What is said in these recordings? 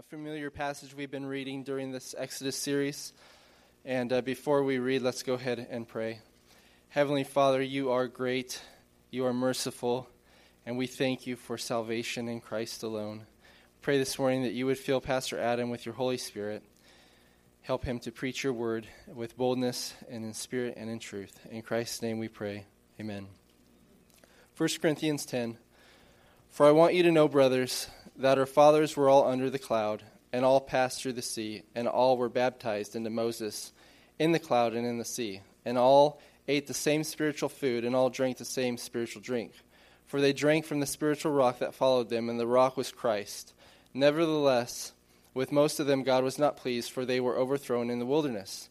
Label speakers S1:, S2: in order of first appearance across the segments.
S1: a familiar passage we've been reading during this Exodus series. And uh, before we read, let's go ahead and pray. Heavenly Father, you are great, you are merciful, and we thank you for salvation in Christ alone. Pray this morning that you would fill Pastor Adam with your Holy Spirit. Help him to preach your word with boldness and in spirit and in truth. In Christ's name we pray. Amen. 1 Corinthians 10 For I want you to know, brothers, that our fathers were all under the cloud, and all passed through the sea, and all were baptized into Moses in the cloud and in the sea, and all ate the same spiritual food, and all drank the same spiritual drink. For they drank from the spiritual rock that followed them, and the rock was Christ. Nevertheless, with most of them God was not pleased, for they were overthrown in the wilderness.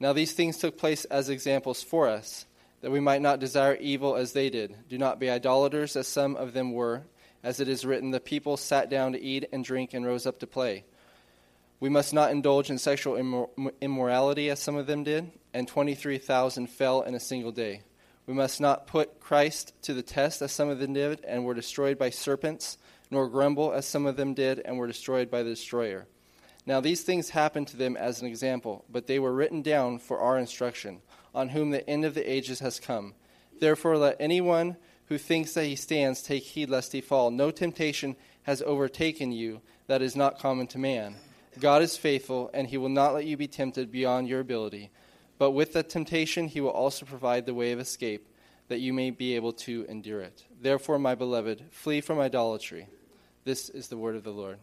S1: Now these things took place as examples for us, that we might not desire evil as they did. Do not be idolaters, as some of them were as it is written, the people sat down to eat and drink and rose up to play. We must not indulge in sexual immorality as some of them did, and 23,000 fell in a single day. We must not put Christ to the test as some of them did and were destroyed by serpents, nor grumble as some of them did and were destroyed by the destroyer. Now these things happened to them as an example, but they were written down for our instruction, on whom the end of the ages has come. Therefore, let anyone who thinks that he stands, take heed lest he fall. No temptation has overtaken you that is not common to man. God is faithful, and he will not let you be tempted beyond your ability. But with the temptation, he will also provide the way of escape, that you may be able to endure it. Therefore, my beloved, flee from idolatry. This is the word of the Lord.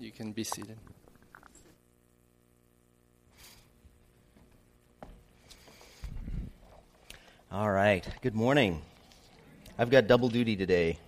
S1: You can be seated.
S2: All right. Good morning. I've got double duty today.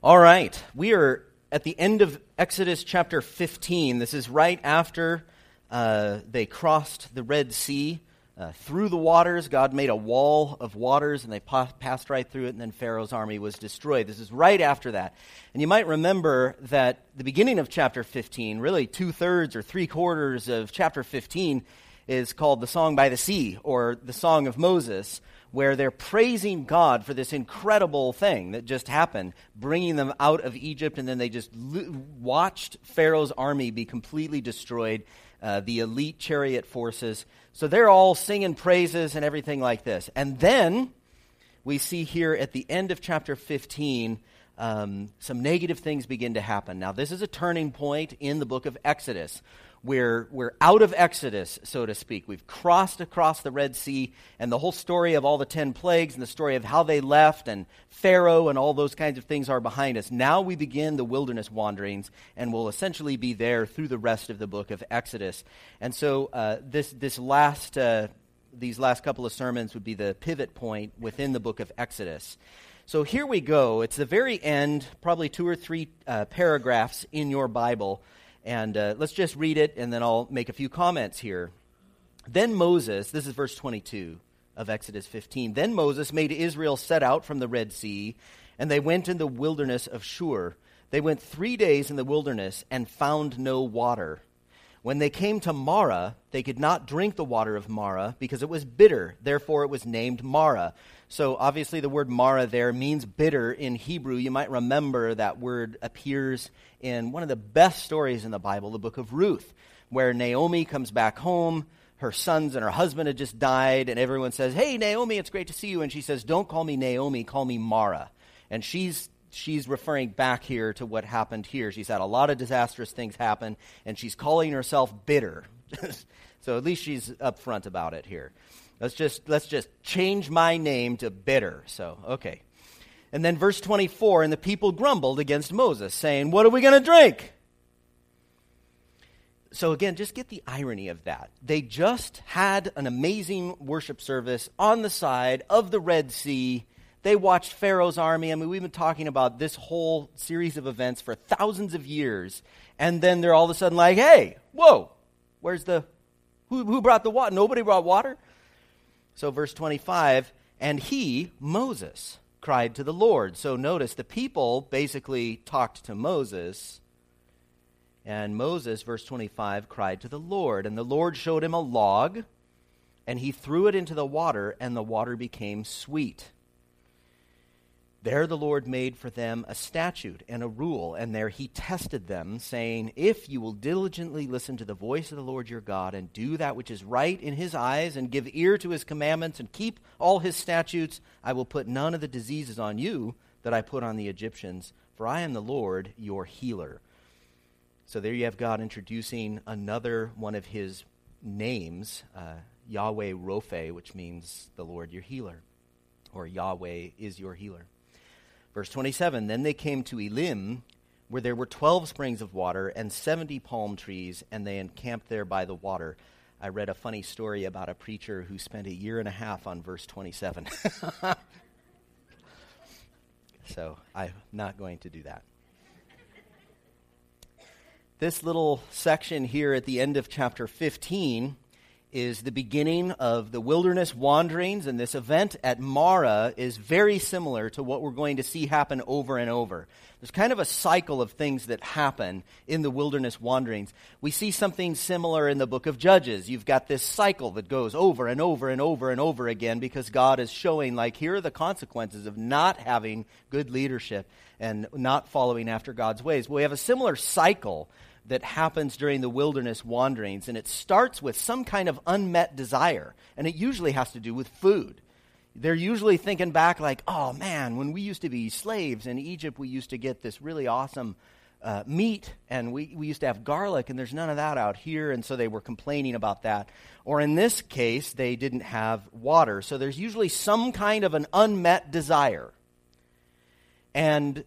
S2: All right. We are at the end of Exodus chapter 15. This is right after uh, they crossed the Red Sea. Uh, through the waters, God made a wall of waters and they pa- passed right through it, and then Pharaoh's army was destroyed. This is right after that. And you might remember that the beginning of chapter 15, really two thirds or three quarters of chapter 15, is called the Song by the Sea or the Song of Moses, where they're praising God for this incredible thing that just happened, bringing them out of Egypt, and then they just watched Pharaoh's army be completely destroyed, uh, the elite chariot forces. So they're all singing praises and everything like this. And then we see here at the end of chapter 15. Um, some negative things begin to happen. Now, this is a turning point in the book of Exodus we're, we're out of Exodus, so to speak. We've crossed across the Red Sea, and the whole story of all the ten plagues and the story of how they left and Pharaoh and all those kinds of things are behind us. Now we begin the wilderness wanderings, and we'll essentially be there through the rest of the book of Exodus. And so uh, this, this last, uh, these last couple of sermons would be the pivot point within the book of Exodus. So here we go. It's the very end, probably two or three uh, paragraphs in your Bible and uh, let's just read it, and then I'll make a few comments here. Then Moses, this is verse 22 of Exodus 15. Then Moses made Israel set out from the Red Sea, and they went in the wilderness of Shur. They went three days in the wilderness and found no water. When they came to Marah, they could not drink the water of Marah because it was bitter. Therefore, it was named Marah. So, obviously, the word Mara there means bitter in Hebrew. You might remember that word appears in one of the best stories in the Bible, the book of Ruth, where Naomi comes back home. Her sons and her husband had just died, and everyone says, Hey, Naomi, it's great to see you. And she says, Don't call me Naomi, call me Mara. And she's she's referring back here to what happened here. She's had a lot of disastrous things happen, and she's calling herself bitter. so at least she's upfront about it here. Let's just let's just change my name to bitter. So okay. And then verse 24, and the people grumbled against Moses, saying, What are we going to drink? So again, just get the irony of that. They just had an amazing worship service on the side of the Red Sea they watched Pharaoh's army. I mean, we've been talking about this whole series of events for thousands of years. And then they're all of a sudden like, hey, whoa, where's the, who, who brought the water? Nobody brought water? So, verse 25, and he, Moses, cried to the Lord. So, notice the people basically talked to Moses. And Moses, verse 25, cried to the Lord. And the Lord showed him a log, and he threw it into the water, and the water became sweet. There the Lord made for them a statute and a rule, and there he tested them, saying, If you will diligently listen to the voice of the Lord your God, and do that which is right in his eyes, and give ear to his commandments, and keep all his statutes, I will put none of the diseases on you that I put on the Egyptians, for I am the Lord your healer. So there you have God introducing another one of his names, uh, Yahweh Rophe, which means the Lord your healer, or Yahweh is your healer. Verse 27 Then they came to Elim, where there were 12 springs of water and 70 palm trees, and they encamped there by the water. I read a funny story about a preacher who spent a year and a half on verse 27. so I'm not going to do that. This little section here at the end of chapter 15 is the beginning of the wilderness wanderings, and this event at Marah is very similar to what we're going to see happen over and over. There's kind of a cycle of things that happen in the wilderness wanderings. We see something similar in the book of Judges. You've got this cycle that goes over and over and over and over again because God is showing, like, here are the consequences of not having good leadership and not following after God's ways. Well, we have a similar cycle that happens during the wilderness wanderings, and it starts with some kind of unmet desire, and it usually has to do with food. They're usually thinking back, like, oh man, when we used to be slaves in Egypt, we used to get this really awesome uh, meat, and we, we used to have garlic, and there's none of that out here, and so they were complaining about that. Or in this case, they didn't have water, so there's usually some kind of an unmet desire. And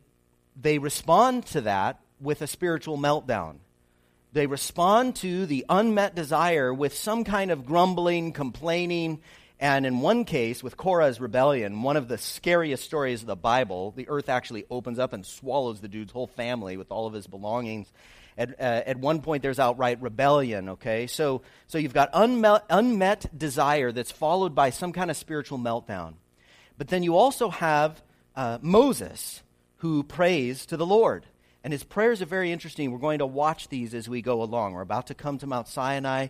S2: they respond to that with a spiritual meltdown. They respond to the unmet desire with some kind of grumbling, complaining, and in one case, with Korah's rebellion, one of the scariest stories of the Bible, the earth actually opens up and swallows the dude's whole family with all of his belongings. At, uh, at one point, there's outright rebellion, okay? So, so you've got unmet, unmet desire that's followed by some kind of spiritual meltdown. But then you also have uh, Moses, who prays to the Lord. And his prayers are very interesting. We're going to watch these as we go along. We're about to come to Mount Sinai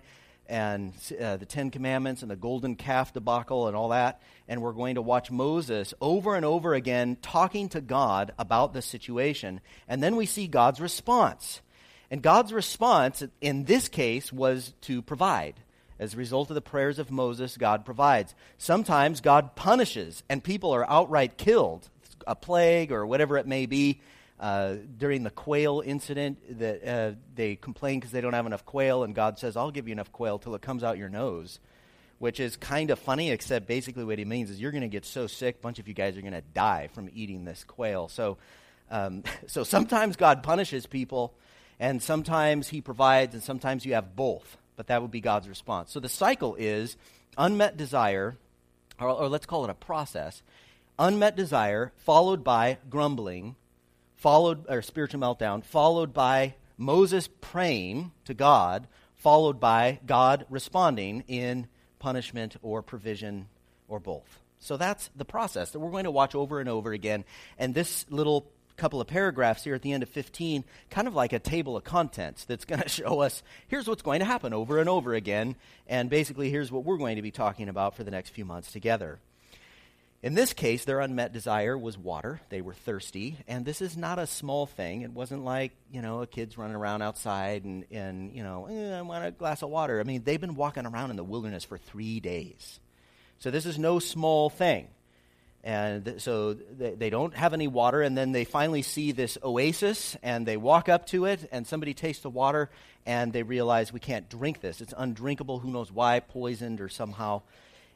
S2: and uh, the Ten Commandments and the golden calf debacle and all that. And we're going to watch Moses over and over again talking to God about the situation. And then we see God's response. And God's response in this case was to provide. As a result of the prayers of Moses, God provides. Sometimes God punishes and people are outright killed, a plague or whatever it may be. Uh, during the quail incident, that uh, they complain because they don't have enough quail, and God says, "I'll give you enough quail till it comes out your nose," which is kind of funny. Except basically, what he means is you're going to get so sick, a bunch of you guys are going to die from eating this quail. So, um, so sometimes God punishes people, and sometimes He provides, and sometimes you have both. But that would be God's response. So the cycle is unmet desire, or, or let's call it a process. Unmet desire followed by grumbling followed or spiritual meltdown, followed by Moses praying to God, followed by God responding in punishment or provision or both. So that's the process that we're going to watch over and over again. And this little couple of paragraphs here at the end of 15, kind of like a table of contents that's going to show us here's what's going to happen over and over again. And basically, here's what we're going to be talking about for the next few months together. In this case, their unmet desire was water. They were thirsty. And this is not a small thing. It wasn't like, you know, a kid's running around outside and, and you know, eh, I want a glass of water. I mean, they've been walking around in the wilderness for three days. So this is no small thing. And so they, they don't have any water. And then they finally see this oasis and they walk up to it and somebody tastes the water and they realize we can't drink this. It's undrinkable. Who knows why? Poisoned or somehow.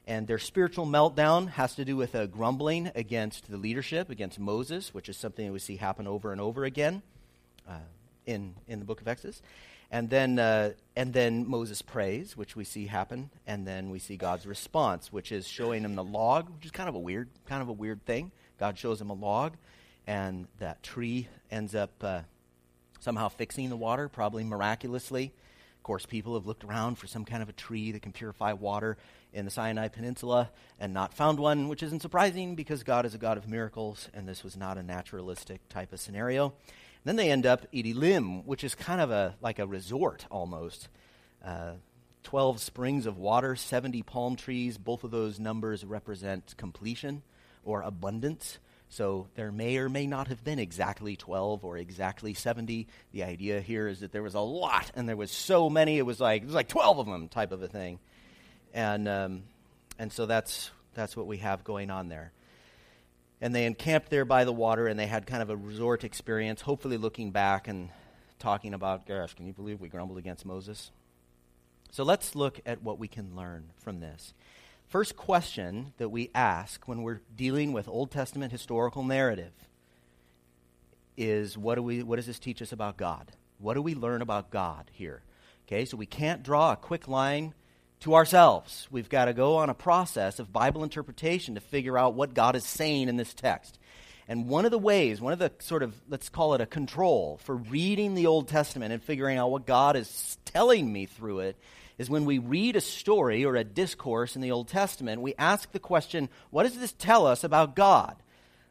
S2: And their spiritual meltdown has to do with a grumbling against the leadership, against Moses, which is something that we see happen over and over again uh, in, in the book of Exodus. And then, uh, and then Moses prays, which we see happen, and then we see God's response, which is showing him the log, which is kind of a weird, kind of a weird thing. God shows him a log, and that tree ends up uh, somehow fixing the water, probably miraculously. Of course, people have looked around for some kind of a tree that can purify water in the Sinai Peninsula and not found one, which isn't surprising because God is a God of miracles, and this was not a naturalistic type of scenario. And then they end up at Elim, which is kind of a like a resort almost. Uh, 12 springs of water, 70 palm trees. Both of those numbers represent completion or abundance. So there may or may not have been exactly 12 or exactly 70. The idea here is that there was a lot, and there was so many, it was like, it was like 12 of them type of a thing. And, um, and so that's, that's what we have going on there. And they encamped there by the water, and they had kind of a resort experience, hopefully looking back and talking about, gosh, can you believe we grumbled against Moses? So let's look at what we can learn from this. First question that we ask when we're dealing with Old Testament historical narrative is what, do we, what does this teach us about God? What do we learn about God here? Okay, so we can't draw a quick line to ourselves. We've got to go on a process of Bible interpretation to figure out what God is saying in this text. And one of the ways, one of the sort of, let's call it a control for reading the Old Testament and figuring out what God is telling me through it is when we read a story or a discourse in the Old Testament, we ask the question, what does this tell us about God?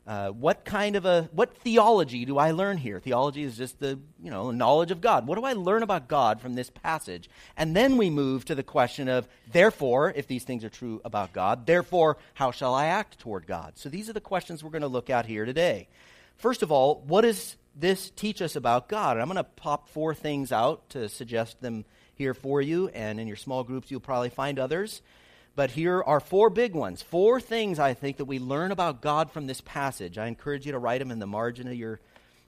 S2: Uh, what kind of a what theology do I learn here? Theology is just the you know knowledge of God. What do I learn about God from this passage? And then we move to the question of therefore, if these things are true about God, therefore how shall I act toward God? So these are the questions we're going to look at here today. First of all, what does this teach us about God? And I'm going to pop four things out to suggest them here for you, and in your small groups, you'll probably find others. But here are four big ones. Four things I think that we learn about God from this passage. I encourage you to write them in the margin of your,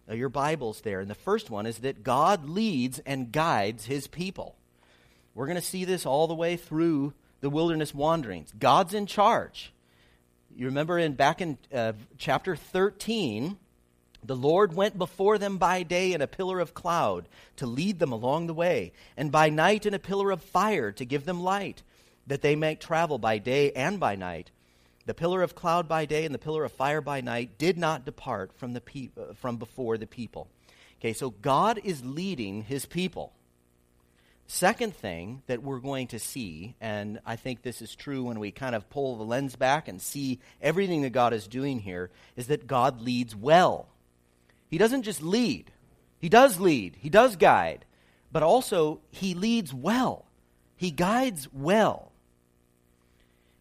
S2: of your Bibles there. And the first one is that God leads and guides his people. We're going to see this all the way through the wilderness wanderings. God's in charge. You remember in back in uh, chapter 13, the Lord went before them by day in a pillar of cloud to lead them along the way, and by night in a pillar of fire to give them light, that they might travel by day and by night. The pillar of cloud by day and the pillar of fire by night did not depart from, the pe- uh, from before the people. Okay, so God is leading his people. Second thing that we're going to see, and I think this is true when we kind of pull the lens back and see everything that God is doing here, is that God leads well. He doesn't just lead, He does lead, He does guide, but also He leads well. He guides well.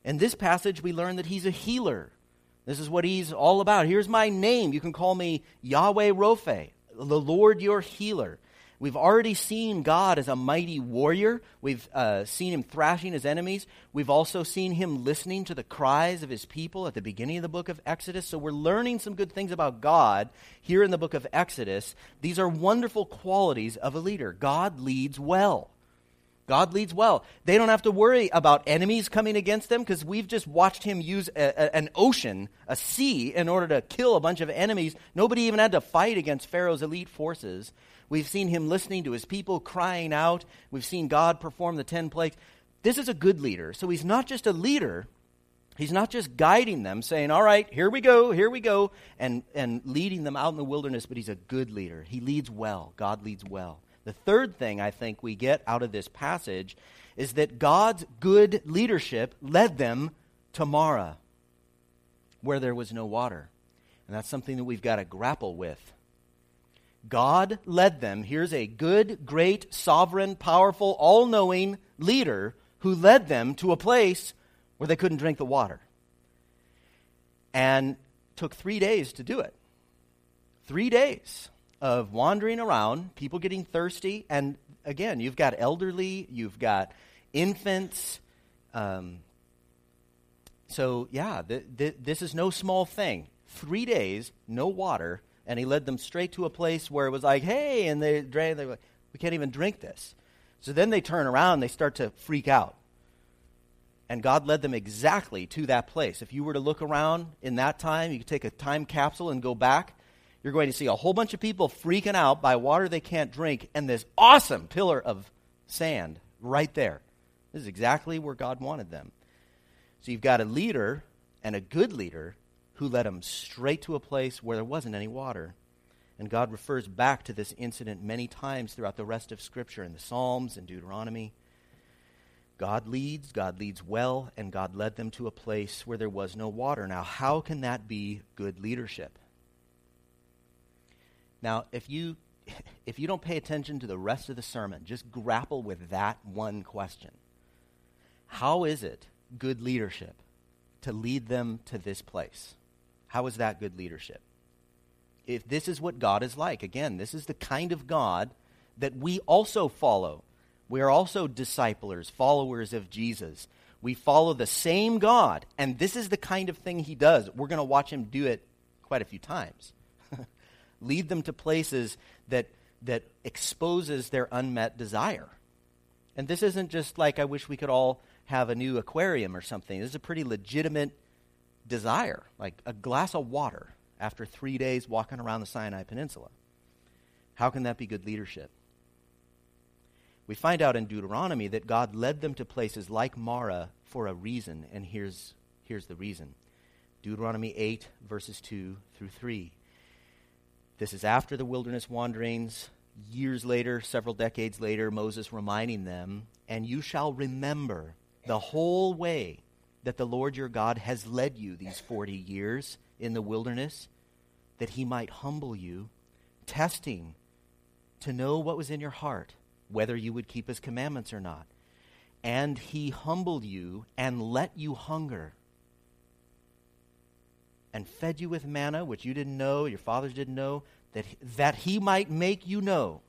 S2: In this passage, we learn that He's a healer. This is what He's all about. Here's my name. You can call me Yahweh Rophe, the Lord your healer. We've already seen God as a mighty warrior. We've uh, seen him thrashing his enemies. We've also seen him listening to the cries of his people at the beginning of the book of Exodus. So we're learning some good things about God here in the book of Exodus. These are wonderful qualities of a leader. God leads well. God leads well. They don't have to worry about enemies coming against them because we've just watched him use a, a, an ocean, a sea, in order to kill a bunch of enemies. Nobody even had to fight against Pharaoh's elite forces. We've seen him listening to his people crying out. We've seen God perform the 10 plagues. This is a good leader. So he's not just a leader, he's not just guiding them, saying, All right, here we go, here we go, and, and leading them out in the wilderness, but he's a good leader. He leads well. God leads well. The third thing I think we get out of this passage is that God's good leadership led them to Marah, where there was no water. And that's something that we've got to grapple with. God led them. Here's a good, great, sovereign, powerful, all knowing leader who led them to a place where they couldn't drink the water. And took three days to do it. Three days of wandering around, people getting thirsty. And again, you've got elderly, you've got infants. Um, so, yeah, th- th- this is no small thing. Three days, no water and he led them straight to a place where it was like, hey, and they drank, they were like, we can't even drink this. So then they turn around, they start to freak out. And God led them exactly to that place. If you were to look around in that time, you could take a time capsule and go back. You're going to see a whole bunch of people freaking out by water they can't drink and this awesome pillar of sand right there. This is exactly where God wanted them. So you've got a leader and a good leader who led them straight to a place where there wasn't any water. And God refers back to this incident many times throughout the rest of Scripture in the Psalms and Deuteronomy. God leads, God leads well, and God led them to a place where there was no water. Now, how can that be good leadership? Now, if you if you don't pay attention to the rest of the sermon, just grapple with that one question. How is it good leadership to lead them to this place? How is that good leadership? If this is what God is like, again, this is the kind of God that we also follow. We are also disciplers, followers of Jesus. We follow the same God, and this is the kind of thing he does. We're going to watch him do it quite a few times. Lead them to places that, that exposes their unmet desire. And this isn't just like I wish we could all have a new aquarium or something. This is a pretty legitimate desire, like a glass of water after three days walking around the Sinai Peninsula. How can that be good leadership? We find out in Deuteronomy that God led them to places like Marah for a reason, and here's, here's the reason. Deuteronomy 8, verses 2 through 3. This is after the wilderness wanderings. Years later, several decades later, Moses reminding them, And you shall remember the whole way that the Lord your God has led you these 40 years in the wilderness, that he might humble you, testing to know what was in your heart, whether you would keep his commandments or not. And he humbled you and let you hunger and fed you with manna, which you didn't know, your fathers didn't know, that, that he might make you know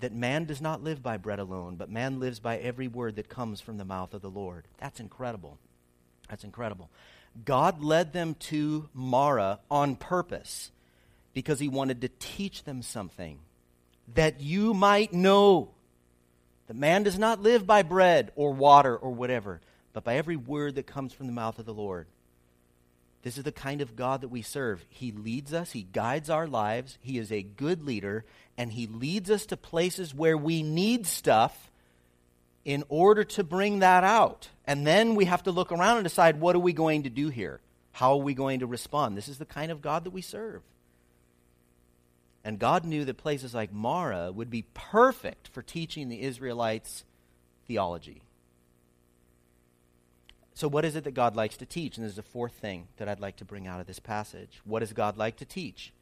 S2: that man does not live by bread alone, but man lives by every word that comes from the mouth of the Lord. That's incredible. That's incredible. God led them to Marah on purpose because he wanted to teach them something that you might know that man does not live by bread or water or whatever, but by every word that comes from the mouth of the Lord. This is the kind of God that we serve. He leads us, He guides our lives, He is a good leader, and He leads us to places where we need stuff in order to bring that out. And then we have to look around and decide what are we going to do here? How are we going to respond? This is the kind of God that we serve. And God knew that places like Marah would be perfect for teaching the Israelites theology. So, what is it that God likes to teach? And there's a fourth thing that I'd like to bring out of this passage. What does God like to teach?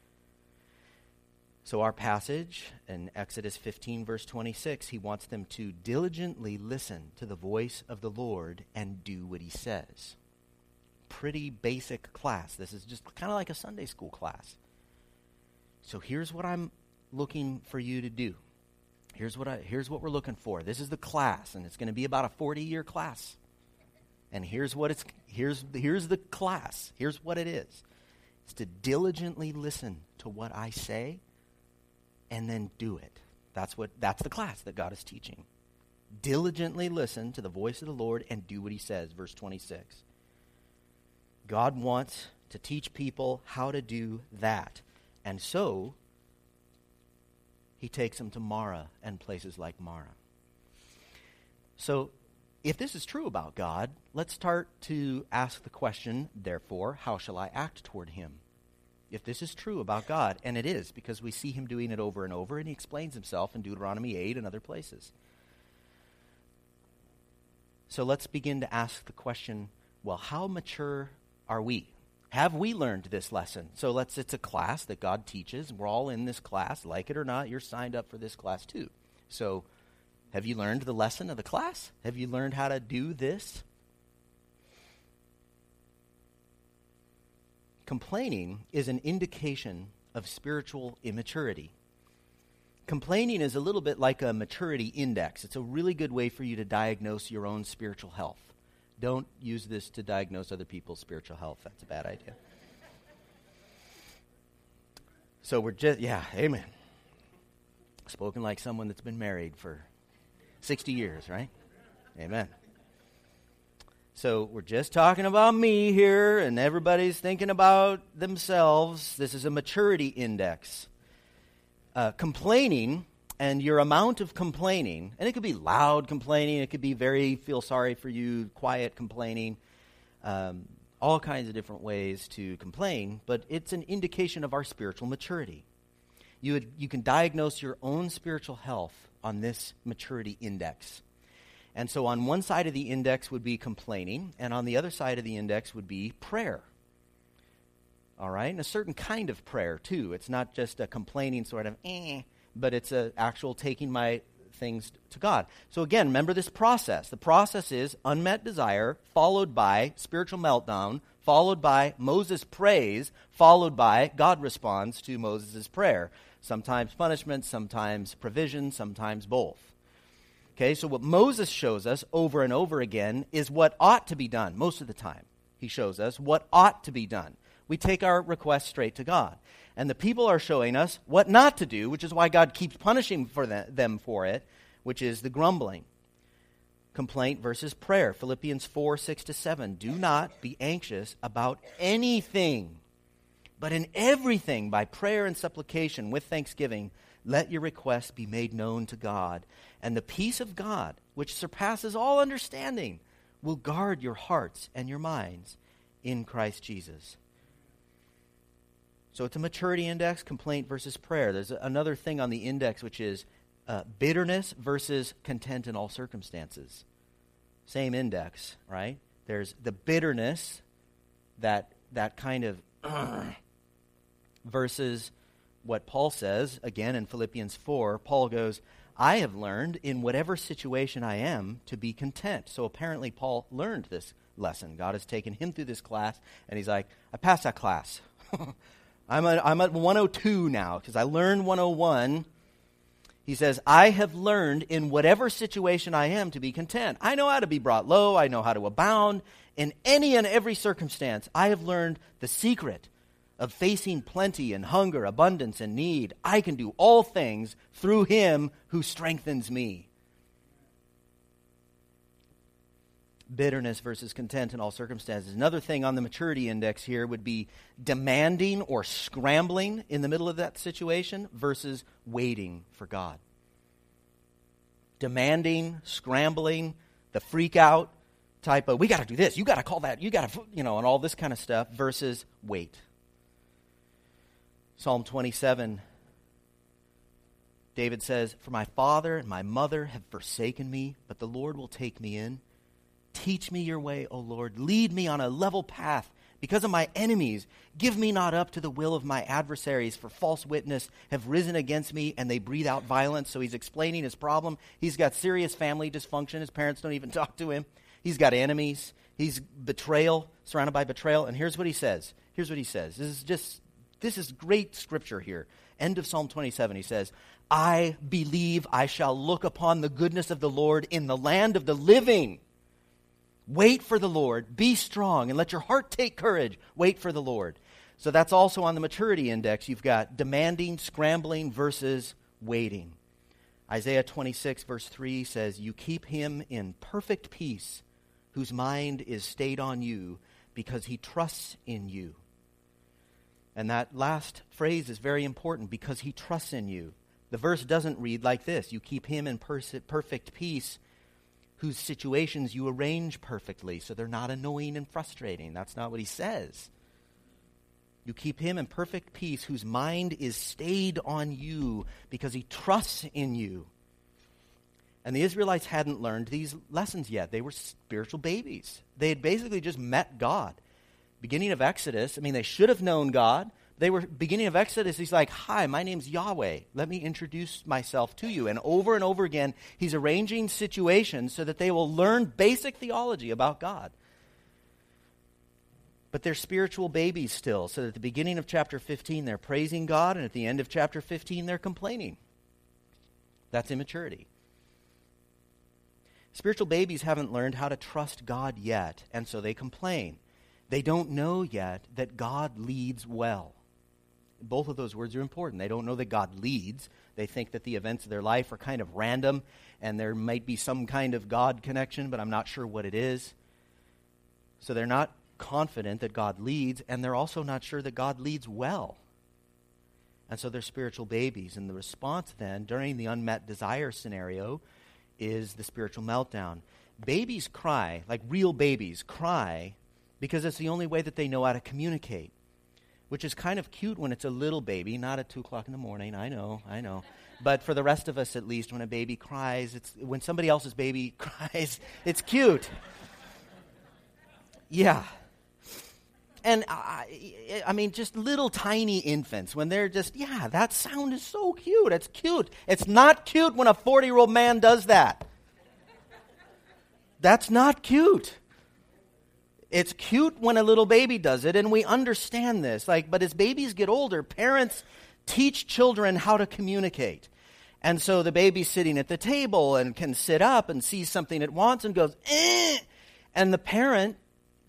S2: So, our passage in Exodus 15, verse 26, he wants them to diligently listen to the voice of the Lord and do what he says. Pretty basic class. This is just kind of like a Sunday school class. So, here's what I'm looking for you to do. Here's what, I, here's what we're looking for. This is the class, and it's going to be about a 40 year class. And here's what it's here's here's the class. Here's what it is. It's to diligently listen to what I say and then do it. That's what that's the class that God is teaching. Diligently listen to the voice of the Lord and do what he says, verse 26. God wants to teach people how to do that. And so he takes them to Marah and places like Marah. So if this is true about God, let's start to ask the question, therefore, how shall I act toward him? If this is true about God, and it is, because we see him doing it over and over, and he explains himself in Deuteronomy 8 and other places. So let's begin to ask the question well, how mature are we? Have we learned this lesson? So let's, it's a class that God teaches. We're all in this class. Like it or not, you're signed up for this class too. So have you learned the lesson of the class? Have you learned how to do this? Complaining is an indication of spiritual immaturity. Complaining is a little bit like a maturity index. It's a really good way for you to diagnose your own spiritual health. Don't use this to diagnose other people's spiritual health. That's a bad idea. So we're just, yeah, amen. Spoken like someone that's been married for 60 years, right? Amen. So we're just talking about me here, and everybody's thinking about themselves. This is a maturity index. Uh, complaining and your amount of complaining, and it could be loud complaining, it could be very feel sorry for you, quiet complaining, um, all kinds of different ways to complain, but it's an indication of our spiritual maturity. You, would, you can diagnose your own spiritual health on this maturity index. And so on one side of the index would be complaining, and on the other side of the index would be prayer. All right? And a certain kind of prayer, too. It's not just a complaining sort of, eh, but it's an actual taking my things to God. So again, remember this process. The process is unmet desire, followed by spiritual meltdown, followed by Moses prays, followed by God responds to Moses' prayer. Sometimes punishment, sometimes provision, sometimes both. Okay, so what Moses shows us over and over again is what ought to be done most of the time. He shows us what ought to be done. We take our request straight to God. And the people are showing us what not to do, which is why God keeps punishing for them for it, which is the grumbling complaint versus prayer. Philippians 4 6 to 7. Do not be anxious about anything, but in everything, by prayer and supplication with thanksgiving, let your requests be made known to God. And the peace of God, which surpasses all understanding, will guard your hearts and your minds in Christ Jesus. So it's a maturity index, complaint versus prayer. There's another thing on the index, which is uh, bitterness versus content in all circumstances. Same index, right? There's the bitterness, that, that kind of versus what Paul says, again in Philippians 4. Paul goes, I have learned in whatever situation I am to be content. So apparently, Paul learned this lesson. God has taken him through this class, and he's like, I passed that class. I'm, a, I'm at 102 now because I learned 101 he says, I have learned in whatever situation I am to be content. I know how to be brought low. I know how to abound. In any and every circumstance, I have learned the secret of facing plenty and hunger, abundance and need. I can do all things through him who strengthens me. bitterness versus content in all circumstances. Another thing on the maturity index here would be demanding or scrambling in the middle of that situation versus waiting for God. Demanding, scrambling, the freak out type of, we got to do this, you got to call that, you got to, you know, and all this kind of stuff versus wait. Psalm 27, David says, For my father and my mother have forsaken me, but the Lord will take me in. Teach me your way, O Lord. Lead me on a level path because of my enemies. Give me not up to the will of my adversaries, for false witness have risen against me and they breathe out violence. So he's explaining his problem. He's got serious family dysfunction. His parents don't even talk to him. He's got enemies. He's betrayal, surrounded by betrayal. And here's what he says. Here's what he says. This is just this is great scripture here. End of Psalm 27. He says, I believe I shall look upon the goodness of the Lord in the land of the living. Wait for the Lord. Be strong and let your heart take courage. Wait for the Lord. So that's also on the maturity index. You've got demanding, scrambling versus waiting. Isaiah 26, verse 3 says, You keep him in perfect peace, whose mind is stayed on you, because he trusts in you. And that last phrase is very important because he trusts in you. The verse doesn't read like this You keep him in perfect peace whose situations you arrange perfectly so they're not annoying and frustrating. That's not what he says. You keep him in perfect peace whose mind is stayed on you because he trusts in you. And the Israelites hadn't learned these lessons yet. They were spiritual babies. They had basically just met God. Beginning of Exodus, I mean, they should have known God. They were beginning of Exodus, he's like, Hi, my name's Yahweh. Let me introduce myself to you. And over and over again, he's arranging situations so that they will learn basic theology about God. But they're spiritual babies still. So at the beginning of chapter 15, they're praising God, and at the end of chapter 15, they're complaining. That's immaturity. Spiritual babies haven't learned how to trust God yet, and so they complain. They don't know yet that God leads well both of those words are important. They don't know that God leads. They think that the events of their life are kind of random and there might be some kind of God connection, but I'm not sure what it is. So they're not confident that God leads, and they're also not sure that God leads well. And so they're spiritual babies. And the response then, during the unmet desire scenario, is the spiritual meltdown. Babies cry, like real babies, cry because it's the only way that they know how to communicate which is kind of cute when it's a little baby, not at 2 o'clock in the morning. I know, I know. But for the rest of us, at least, when a baby cries, it's, when somebody else's baby cries, it's cute. Yeah. And I, I mean, just little tiny infants, when they're just, yeah, that sound is so cute. It's cute. It's not cute when a 40 year old man does that. That's not cute It's cute when a little baby does it, and we understand this. Like, but as babies get older, parents teach children how to communicate. And so the baby's sitting at the table and can sit up and see something it wants and goes, eh. And the parent,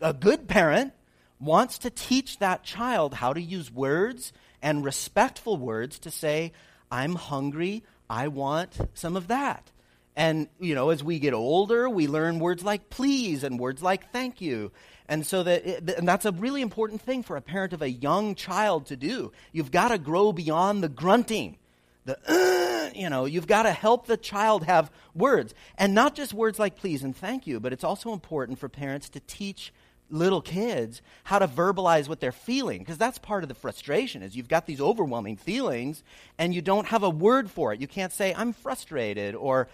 S2: a good parent, wants to teach that child how to use words and respectful words to say, I'm hungry, I want some of that. And, you know, as we get older, we learn words like please and words like thank you. And so that, and that's a really important thing for a parent of a young child to do. You've got to grow beyond the grunting. The, uh, you know, you've got to help the child have words. And not just words like please and thank you, but it's also important for parents to teach little kids how to verbalize what they're feeling because that's part of the frustration is you've got these overwhelming feelings and you don't have a word for it you can't say i'm frustrated or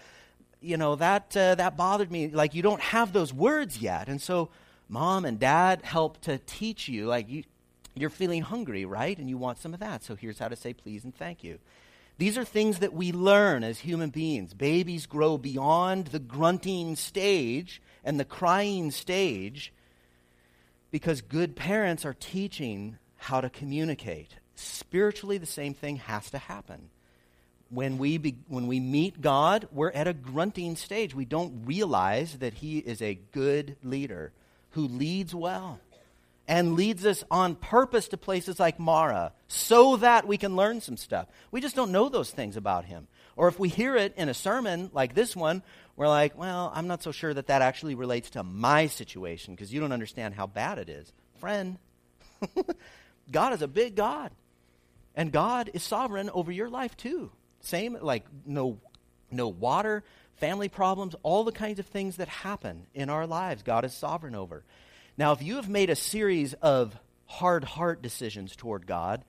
S2: you know that uh, that bothered me. Like you don't have those words yet. And so mom and dad help to teach you like you you're feeling hungry right? And you want some of that. So here's how to say please and thank you. These are things that we learn as human beings. Babies grow beyond the grunting stage and the crying stage because good parents are teaching how to communicate. Spiritually, the same thing has to happen. When we, be, when we meet God, we're at a grunting stage. We don't realize that He is a good leader who leads well and leads us on purpose to places like Marah so that we can learn some stuff. We just don't know those things about Him. Or if we hear it in a sermon like this one, we're like, well, I'm not so sure that that actually relates to my situation because you don't understand how bad it is. Friend, God is a big God. And God is sovereign over your life too. Same, like no, no water, family problems, all the kinds of things that happen in our lives, God is sovereign over. Now, if you have made a series of hard heart decisions toward God,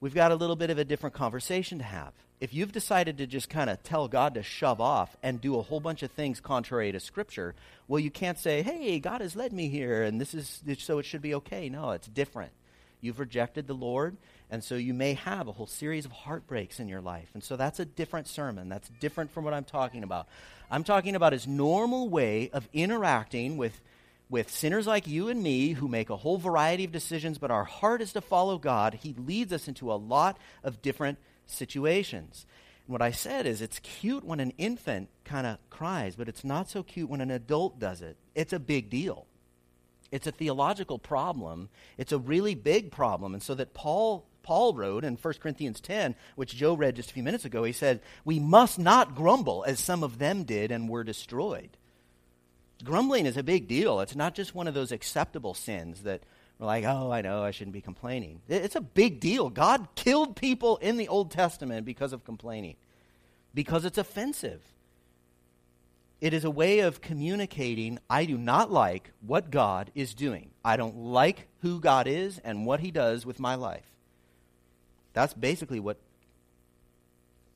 S2: we've got a little bit of a different conversation to have if you've decided to just kind of tell God to shove off and do a whole bunch of things contrary to Scripture, well, you can't say, hey, God has led me here and this is so it should be okay. No, it's different. You've rejected the Lord, and so you may have a whole series of heartbreaks in your life. And so that's a different sermon. That's different from what I'm talking about. I'm talking about his normal way of interacting with, with sinners like you and me who make a whole variety of decisions, but our heart is to follow God. He leads us into a lot of different situations. And what I said is it's cute when an infant kind of cries, but it's not so cute when an adult does it. It's a big deal. It's a theological problem. It's a really big problem. And so that Paul Paul wrote in 1 Corinthians 10, which Joe read just a few minutes ago, he said, We must not grumble as some of them did and were destroyed. Grumbling is a big deal. It's not just one of those acceptable sins that we're like, oh, I know, I shouldn't be complaining. It's a big deal. God killed people in the Old Testament because of complaining, because it's offensive. It is a way of communicating, I do not like what God is doing. I don't like who God is and what he does with my life. That's basically what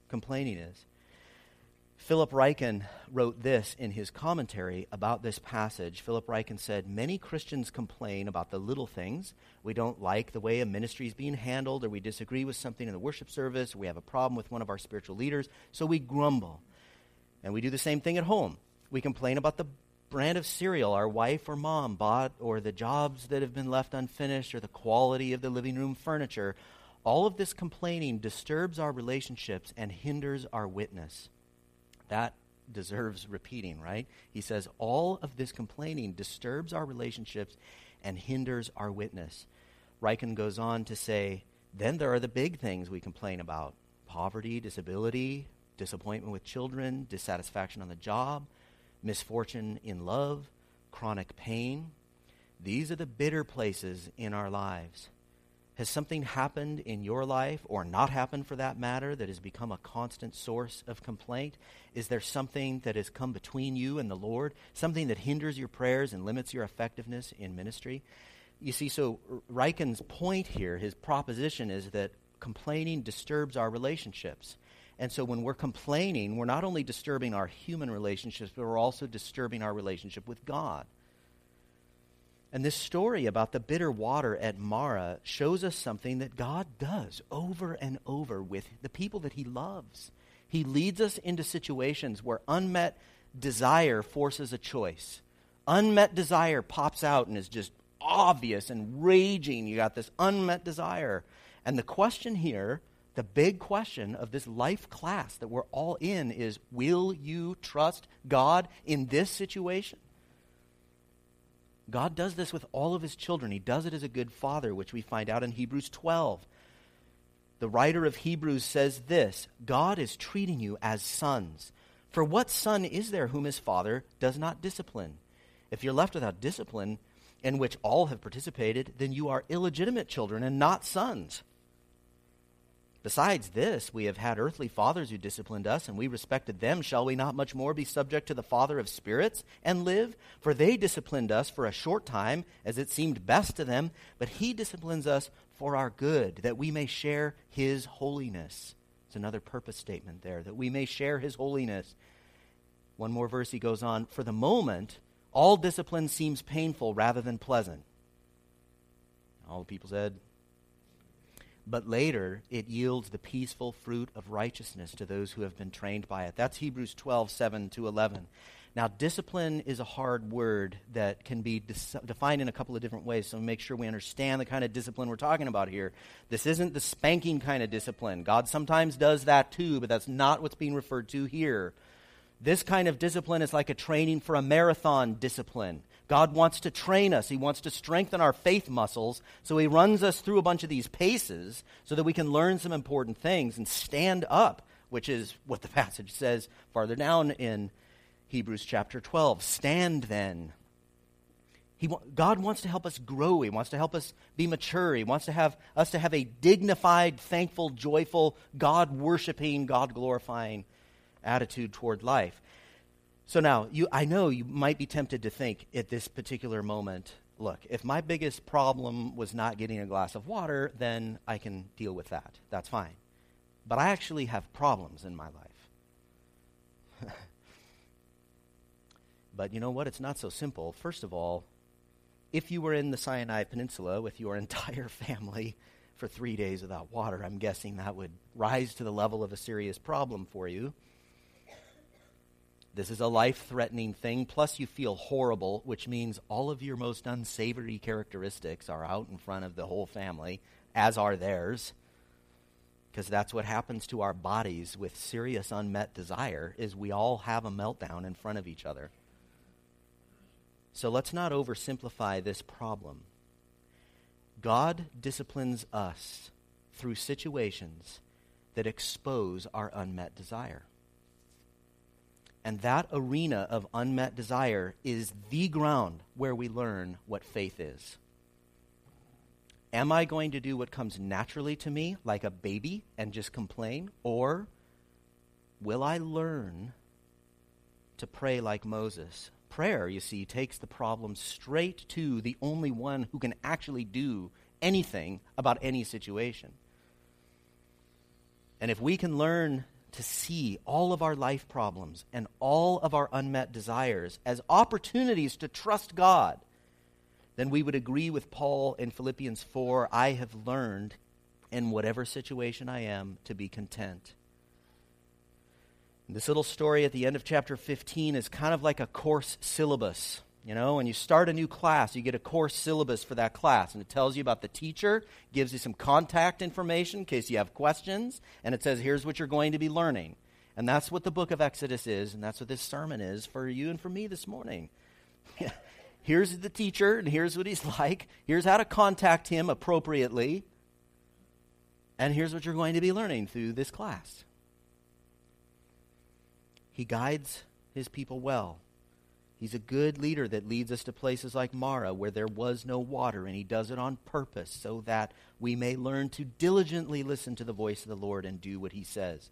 S2: complaining is. Philip Ryken wrote this in his commentary about this passage. Philip Ryken said, Many Christians complain about the little things. We don't like the way a ministry is being handled, or we disagree with something in the worship service, or we have a problem with one of our spiritual leaders, so we grumble. And we do the same thing at home. We complain about the brand of cereal our wife or mom bought, or the jobs that have been left unfinished, or the quality of the living room furniture. All of this complaining disturbs our relationships and hinders our witness. That deserves repeating, right? He says, All of this complaining disturbs our relationships and hinders our witness. Ryken goes on to say, Then there are the big things we complain about poverty, disability, disappointment with children, dissatisfaction on the job, misfortune in love, chronic pain. These are the bitter places in our lives. Has something happened in your life, or not happened for that matter, that has become a constant source of complaint? Is there something that has come between you and the Lord? Something that hinders your prayers and limits your effectiveness in ministry? You see, so Ryken's point here, his proposition is that complaining disturbs our relationships. And so when we're complaining, we're not only disturbing our human relationships, but we're also disturbing our relationship with God. And this story about the bitter water at Marah shows us something that God does over and over with the people that He loves. He leads us into situations where unmet desire forces a choice. unmet desire pops out and is just obvious and raging. You got this unmet desire. And the question here, the big question of this life class that we're all in is will you trust God in this situation? God does this with all of his children. He does it as a good father, which we find out in Hebrews 12. The writer of Hebrews says this God is treating you as sons. For what son is there whom his father does not discipline? If you're left without discipline, in which all have participated, then you are illegitimate children and not sons. Besides this, we have had earthly fathers who disciplined us, and we respected them. Shall we not much more be subject to the Father of spirits and live? For they disciplined us for a short time, as it seemed best to them, but he disciplines us for our good, that we may share his holiness. It's another purpose statement there, that we may share his holiness. One more verse he goes on For the moment, all discipline seems painful rather than pleasant. All the people said, but later it yields the peaceful fruit of righteousness to those who have been trained by it. That's Hebrews 12, 7 to 11. Now, discipline is a hard word that can be dis- defined in a couple of different ways, so make sure we understand the kind of discipline we're talking about here. This isn't the spanking kind of discipline. God sometimes does that too, but that's not what's being referred to here. This kind of discipline is like a training for a marathon discipline. God wants to train us. He wants to strengthen our faith muscles. So He runs us through a bunch of these paces so that we can learn some important things and stand up, which is what the passage says farther down in Hebrews chapter 12. Stand then. He, God wants to help us grow. He wants to help us be mature. He wants to have us to have a dignified, thankful, joyful, God worshiping, God glorifying attitude toward life. So now, you, I know you might be tempted to think at this particular moment look, if my biggest problem was not getting a glass of water, then I can deal with that. That's fine. But I actually have problems in my life. but you know what? It's not so simple. First of all, if you were in the Sinai Peninsula with your entire family for three days without water, I'm guessing that would rise to the level of a serious problem for you. This is a life threatening thing. Plus, you feel horrible, which means all of your most unsavory characteristics are out in front of the whole family, as are theirs. Because that's what happens to our bodies with serious unmet desire is we all have a meltdown in front of each other. So let's not oversimplify this problem. God disciplines us through situations that expose our unmet desire. And that arena of unmet desire is the ground where we learn what faith is. Am I going to do what comes naturally to me, like a baby, and just complain? Or will I learn to pray like Moses? Prayer, you see, takes the problem straight to the only one who can actually do anything about any situation. And if we can learn to see all of our life problems and all of our unmet desires as opportunities to trust God, then we would agree with Paul in Philippians 4 I have learned in whatever situation I am to be content. This little story at the end of chapter 15 is kind of like a course syllabus. You know, when you start a new class, you get a course syllabus for that class, and it tells you about the teacher, gives you some contact information in case you have questions, and it says, here's what you're going to be learning. And that's what the book of Exodus is, and that's what this sermon is for you and for me this morning. here's the teacher, and here's what he's like. Here's how to contact him appropriately. And here's what you're going to be learning through this class. He guides his people well. He's a good leader that leads us to places like Marah where there was no water, and he does it on purpose so that we may learn to diligently listen to the voice of the Lord and do what he says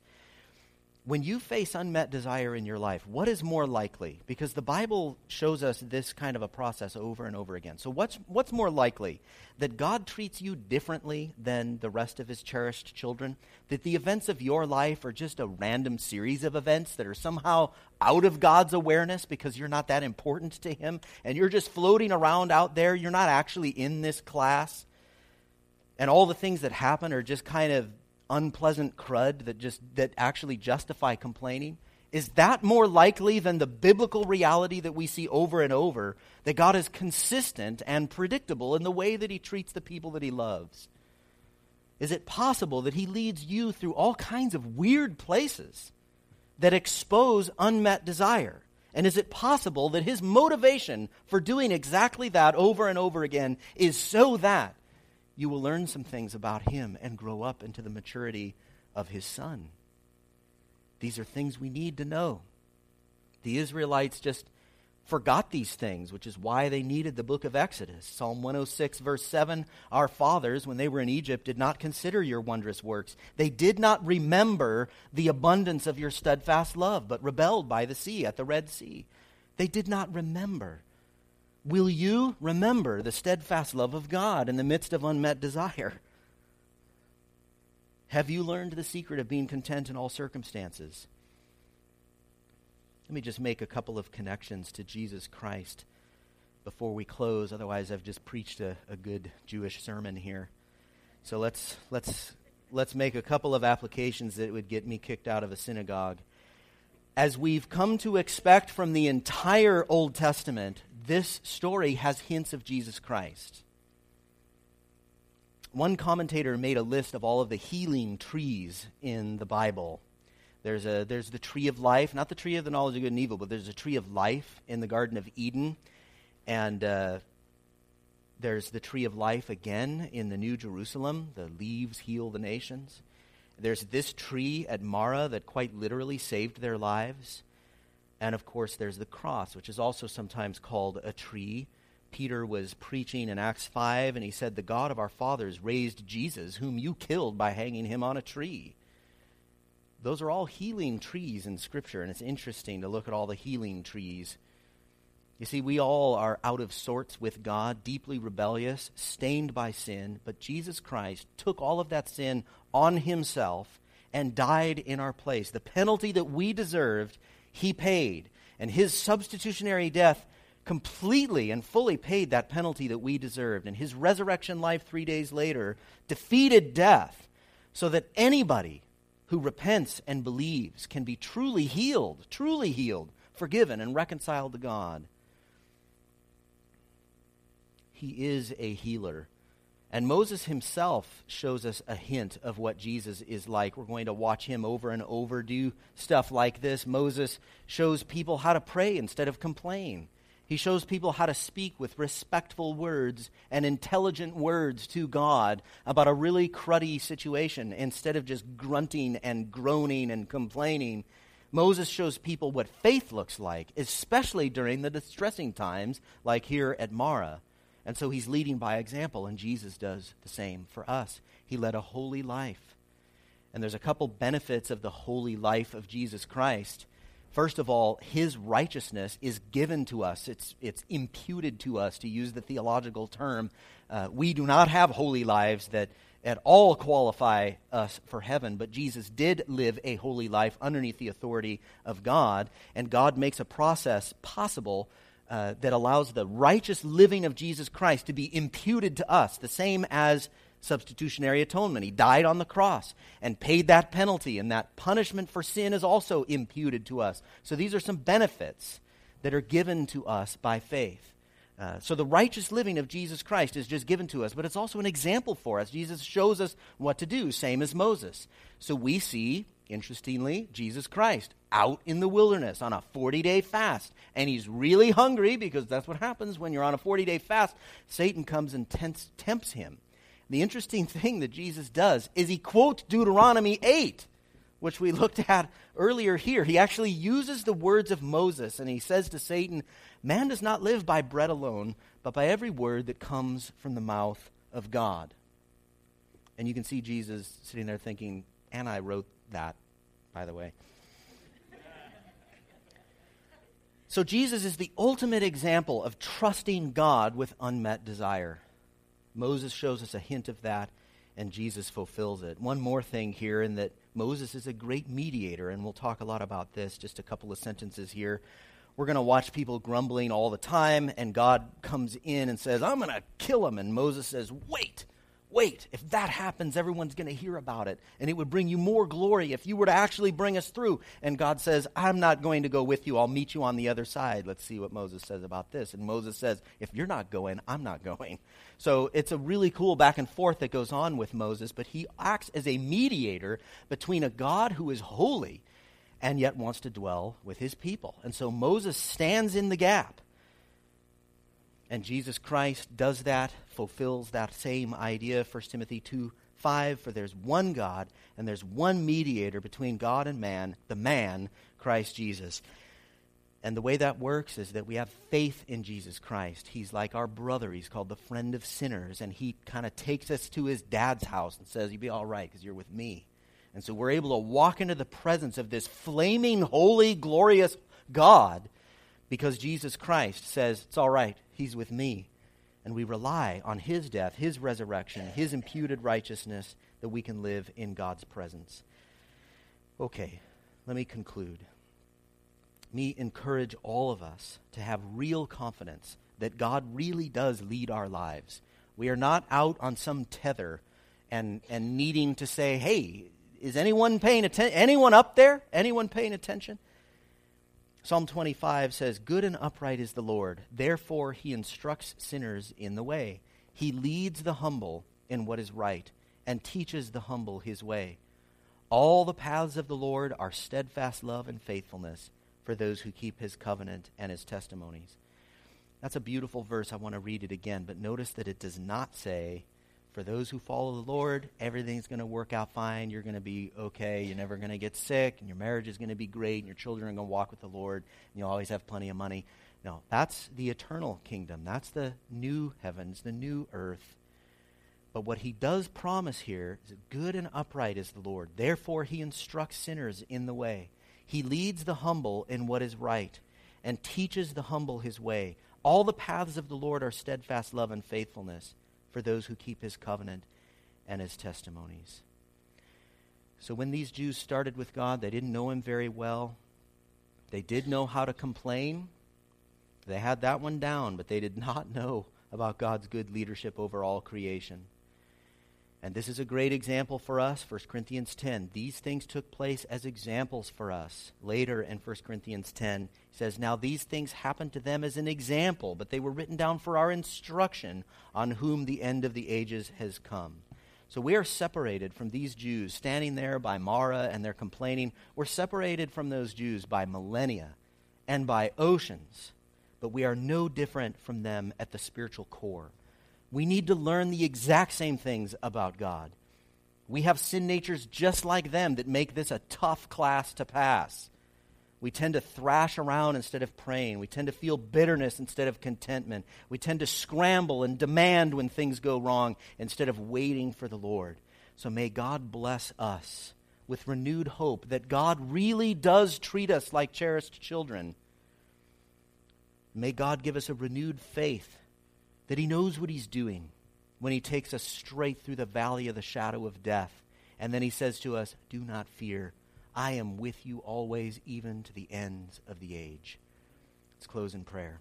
S2: when you face unmet desire in your life, what is more likely? Because the Bible shows us this kind of a process over and over again. So, what's, what's more likely? That God treats you differently than the rest of his cherished children? That the events of your life are just a random series of events that are somehow out of God's awareness because you're not that important to him and you're just floating around out there? You're not actually in this class? And all the things that happen are just kind of unpleasant crud that just that actually justify complaining Is that more likely than the biblical reality that we see over and over that God is consistent and predictable in the way that he treats the people that he loves? Is it possible that he leads you through all kinds of weird places that expose unmet desire? And is it possible that his motivation for doing exactly that over and over again is so that you will learn some things about him and grow up into the maturity of his son? These are things we need to know. The Israelites just forgot these things, which is why they needed the book of Exodus. Psalm 106, verse 7 Our fathers, when they were in Egypt, did not consider your wondrous works. They did not remember the abundance of your steadfast love, but rebelled by the sea at the Red Sea. They did not remember. Will you remember the steadfast love of God in the midst of unmet desire? Have you learned the secret of being content in all circumstances? Let me just make a couple of connections to Jesus Christ before we close. Otherwise, I've just preached a, a good Jewish sermon here. So let's, let's, let's make a couple of applications that would get me kicked out of a synagogue. As we've come to expect from the entire Old Testament, this story has hints of Jesus Christ. One commentator made a list of all of the healing trees in the Bible. There's, a, there's the tree of life, not the tree of the knowledge of good and evil, but there's a tree of life in the Garden of Eden. And uh, there's the tree of life again in the New Jerusalem. The leaves heal the nations. There's this tree at Marah that quite literally saved their lives. And of course, there's the cross, which is also sometimes called a tree Peter was preaching in Acts 5, and he said, The God of our fathers raised Jesus, whom you killed by hanging him on a tree. Those are all healing trees in Scripture, and it's interesting to look at all the healing trees. You see, we all are out of sorts with God, deeply rebellious, stained by sin, but Jesus Christ took all of that sin on himself and died in our place. The penalty that we deserved, he paid. And his substitutionary death completely and fully paid that penalty that we deserved. And his resurrection life three days later defeated death so that anybody who repents and believes can be truly healed, truly healed, forgiven, and reconciled to God. He is a healer. And Moses himself shows us a hint of what Jesus is like. We're going to watch him over and over do stuff like this. Moses shows people how to pray instead of complain. He shows people how to speak with respectful words and intelligent words to God about a really cruddy situation instead of just grunting and groaning and complaining. Moses shows people what faith looks like, especially during the distressing times like here at Marah. And so he's leading by example, and Jesus does the same for us. He led a holy life. And there's a couple benefits of the holy life of Jesus Christ. First of all, his righteousness is given to us, it's, it's imputed to us, to use the theological term. Uh, we do not have holy lives that at all qualify us for heaven, but Jesus did live a holy life underneath the authority of God, and God makes a process possible uh, that allows the righteous living of Jesus Christ to be imputed to us, the same as substitutionary atonement. He died on the cross and paid that penalty, and that punishment for sin is also imputed to us. So these are some benefits that are given to us by faith. Uh, so the righteous living of Jesus Christ is just given to us, but it's also an example for us. Jesus shows us what to do, same as Moses. So we see, interestingly, Jesus Christ out in the wilderness on a 40 day fast. And he's really hungry because that's what happens when you're on a 40 day fast. Satan comes and tempts, tempts him. The interesting thing that Jesus does is he quotes Deuteronomy 8, which we looked at earlier here. He actually uses the words of Moses and he says to Satan, Man does not live by bread alone, but by every word that comes from the mouth of God. And you can see Jesus sitting there thinking, and I wrote that, by the way. So, Jesus is the ultimate example of trusting God with unmet desire. Moses shows us a hint of that, and Jesus fulfills it. One more thing here, in that Moses is a great mediator, and we'll talk a lot about this, just a couple of sentences here. We're going to watch people grumbling all the time, and God comes in and says, I'm going to kill them. And Moses says, Wait, wait, if that happens, everyone's going to hear about it. And it would bring you more glory if you were to actually bring us through. And God says, I'm not going to go with you. I'll meet you on the other side. Let's see what Moses says about this. And Moses says, if you're not going, I'm not going. So it's a really cool back and forth that goes on with Moses, but he acts as a mediator between a God who is holy and yet wants to dwell with his people. And so Moses stands in the gap. And Jesus Christ does that, fulfills that same idea. 1 Timothy 2 5 For there's one God, and there's one mediator between God and man, the man, Christ Jesus. And the way that works is that we have faith in Jesus Christ. He's like our brother. He's called the friend of sinners. And he kind of takes us to his dad's house and says, You'll be all right because you're with me. And so we're able to walk into the presence of this flaming, holy, glorious God because Jesus Christ says, It's all right, He's with me. And we rely on His death, His resurrection, His imputed righteousness that we can live in God's presence. Okay, let me conclude. Me encourage all of us to have real confidence that God really does lead our lives. We are not out on some tether and, and needing to say, hey, is anyone paying attention? Anyone up there? Anyone paying attention? Psalm 25 says, Good and upright is the Lord. Therefore, he instructs sinners in the way. He leads the humble in what is right and teaches the humble his way. All the paths of the Lord are steadfast love and faithfulness for those who keep his covenant and his testimonies. That's a beautiful verse. I want to read it again, but notice that it does not say, for those who follow the Lord, everything's going to work out fine. You're going to be okay. You're never going to get sick, and your marriage is going to be great, and your children are going to walk with the Lord, and you'll always have plenty of money. No, that's the eternal kingdom. That's the new heavens, the new earth. But what he does promise here is good and upright is the Lord. Therefore, he instructs sinners in the way. He leads the humble in what is right and teaches the humble his way. All the paths of the Lord are steadfast love and faithfulness for those who keep his covenant and his testimonies. So when these Jews started with God, they didn't know him very well. They did know how to complain. They had that one down, but they did not know about God's good leadership over all creation. And this is a great example for us, 1 Corinthians 10. These things took place as examples for us. Later in 1 Corinthians 10, he says, Now these things happened to them as an example, but they were written down for our instruction, on whom the end of the ages has come. So we are separated from these Jews standing there by Marah and they're complaining. We're separated from those Jews by millennia and by oceans, but we are no different from them at the spiritual core. We need to learn the exact same things about God. We have sin natures just like them that make this a tough class to pass. We tend to thrash around instead of praying. We tend to feel bitterness instead of contentment. We tend to scramble and demand when things go wrong instead of waiting for the Lord. So may God bless us with renewed hope that God really does treat us like cherished children. May God give us a renewed faith that He knows what He's doing when He takes us straight through the valley of the shadow of death. And then He says to us, Do not fear. I am with you always, even to the ends of the age. Let's close in prayer.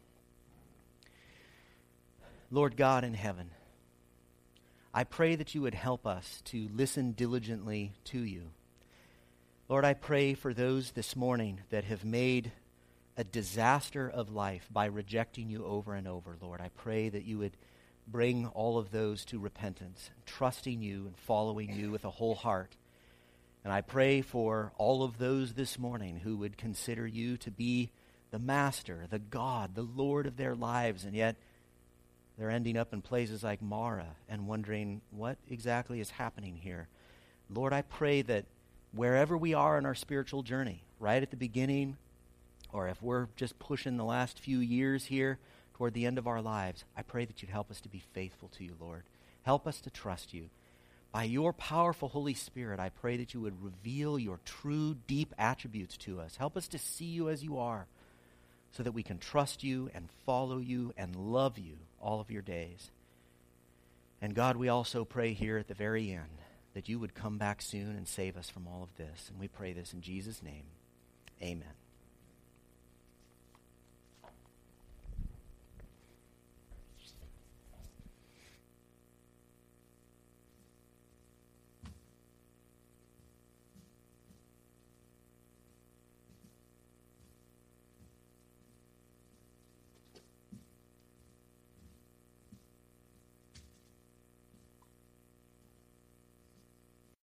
S2: Lord God in heaven, I pray that you would help us to listen diligently to you. Lord, I pray for those this morning that have made a disaster of life by rejecting you over and over, Lord. I pray that you would bring all of those to repentance, trusting you and following you with a whole heart. And I pray for all of those this morning who would consider you to be the master, the God, the Lord of their lives, and yet they're ending up in places like Marah and wondering what exactly is happening here. Lord, I pray that wherever we are in our spiritual journey, right at the beginning, or if we're just pushing the last few years here toward the end of our lives, I pray that you'd help us to be faithful to you, Lord. Help us to trust you. By your powerful Holy Spirit, I pray that you would reveal your true, deep attributes to us. Help us to see you as you are so that we can trust you and follow you and love you all of your days. And God, we also pray here at the very end that you would come back soon and save us from all of this. And we pray this in Jesus' name. Amen.